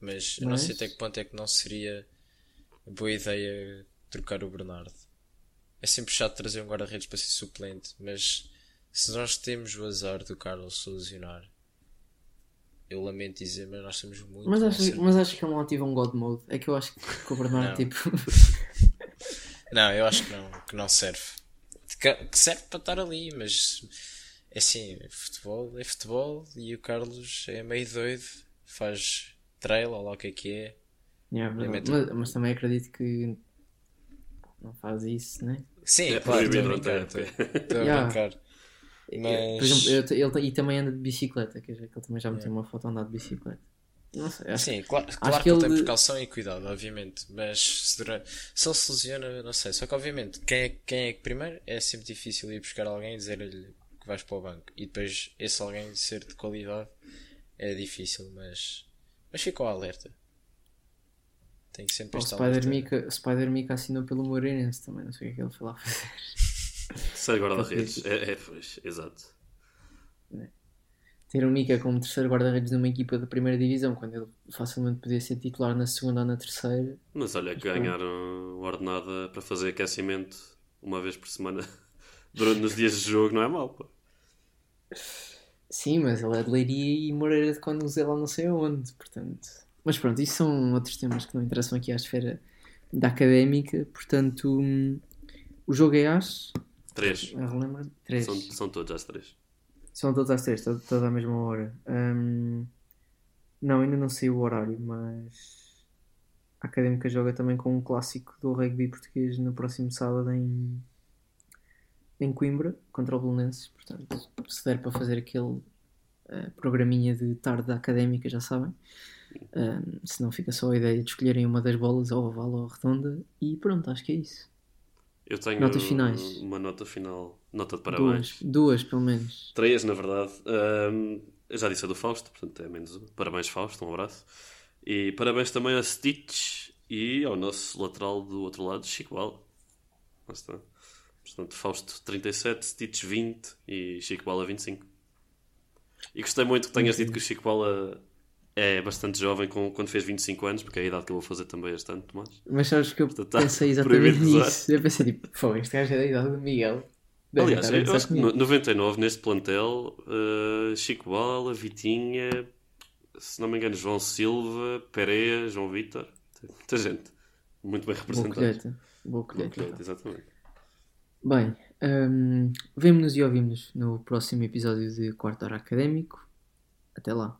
Speaker 4: mas eu não sei
Speaker 2: Mas-
Speaker 4: até que ponto é que não seria boa ideia trocar o Bernardo. É sempre chato trazer um guarda-redes para ser suplente, mas se nós temos o azar do Carlos se lesionar, eu lamento dizer, mas nós temos muito.
Speaker 2: Mas acho, mas acho que ele não ativa um God Mode. É que eu acho que o Bernardo, tipo. <laughs>
Speaker 4: Não, eu acho que não, que não serve. Que serve para estar ali, mas é assim, futebol é futebol e o Carlos é meio doido, faz trail ou lá o que é que é.
Speaker 2: Yeah,
Speaker 4: É
Speaker 2: mas, mas- mas também acredito que não faz isso, né?
Speaker 4: Sim,
Speaker 3: É
Speaker 4: claro, estou a brincar. Estou estou a <laughs>
Speaker 2: Yeah.
Speaker 4: brincar.
Speaker 2: Por
Speaker 4: Mas-
Speaker 2: exemplo, eu ele, e também anda de bicicleta, quer dizer, que ele também já meteu uma foto a andar de bicicleta. Não sei, acho
Speaker 4: Sim, claro, claro
Speaker 2: que
Speaker 4: que ele tem precaução e cuidado, obviamente. Mas se, dura- se ele se lesiona, não sei. Só que, obviamente, quem é, quem é que primeiro é sempre difícil ir buscar alguém e dizer-lhe vais para o banco. E depois esse alguém ser de qualidade é difícil, mas. Mas ficou alerta. Tem que sempre
Speaker 2: O
Speaker 4: estar
Speaker 2: Spider
Speaker 4: alerta.
Speaker 2: Mika, o Spider Mika assinou pelo Moreirense também, não sei o que é que ele foi lá fazer. <laughs>
Speaker 3: Ser guarda-redes. É, é, pois, exato.
Speaker 2: Ter o Mika como terceiro guarda-redes de uma equipa da primeira divisão, quando ele facilmente podia ser titular na segunda ou na terceira.
Speaker 3: Mas olha, que ganharam ordenada para fazer aquecimento uma vez por semana <laughs> durante os dias de jogo não é mau. pô.
Speaker 2: Sim, mas ele é de Leiria e Moreira de lá não sei aonde, portanto. Mas pronto, isso são outros temas que não interessam aqui à esfera da académica, portanto. hum, O jogo é às.
Speaker 3: Três.
Speaker 2: Relembra? Três.
Speaker 3: São, são todos às três.
Speaker 2: São todas às três, todas à mesma hora. Hum, não, ainda não sei o horário, mas a Académica joga também com um clássico do rugby português no próximo sábado em, em Coimbra, contra o Belenenses. Portanto, se der para fazer aquele eh, programinha de tarde Académica, já sabem. Se não fica só a ideia de escolherem uma das bolas, ou oval ou redonda, e pronto, acho que é isso.
Speaker 3: Eu tenho
Speaker 2: Notas finais.
Speaker 3: uma nota final, nota de parabéns.
Speaker 2: Duas, duas pelo menos.
Speaker 3: Três, na verdade. Ahm, eu já disse a do Fausto, portanto é menos uma. Parabéns, Fausto, um abraço. E parabéns também a Stitch e ao nosso lateral do outro lado, Chico Bala. Lá está. Portanto, Fausto 37, Stitch 20 e Chico Bala 25. E gostei muito que tenhas dito que o Chico Bala é bastante jovem com, quando fez 25 anos, porque é a idade que eu vou fazer também este ano, Tomás.
Speaker 2: Mas sabes que eu
Speaker 3: Portanto, tá
Speaker 2: pensei exatamente nisso. Eu pensei tipo, pô, este gajo é da idade do Miguel. Deve
Speaker 3: Aliás, eu acho que
Speaker 2: comigo.
Speaker 3: no 99, neste plantel, eh, Chico Bala, Vitinha, se não me engano, João Silva, Pereira, João Vitor, muita gente. Muito bem
Speaker 2: Boa
Speaker 3: representada.
Speaker 2: colheita. Boa
Speaker 3: Boa
Speaker 2: colheita.
Speaker 3: colheita, exatamente.
Speaker 2: Bem, hum, vemo-nos e ouvimos no próximo episódio de Quarto Hora Académico. Até lá.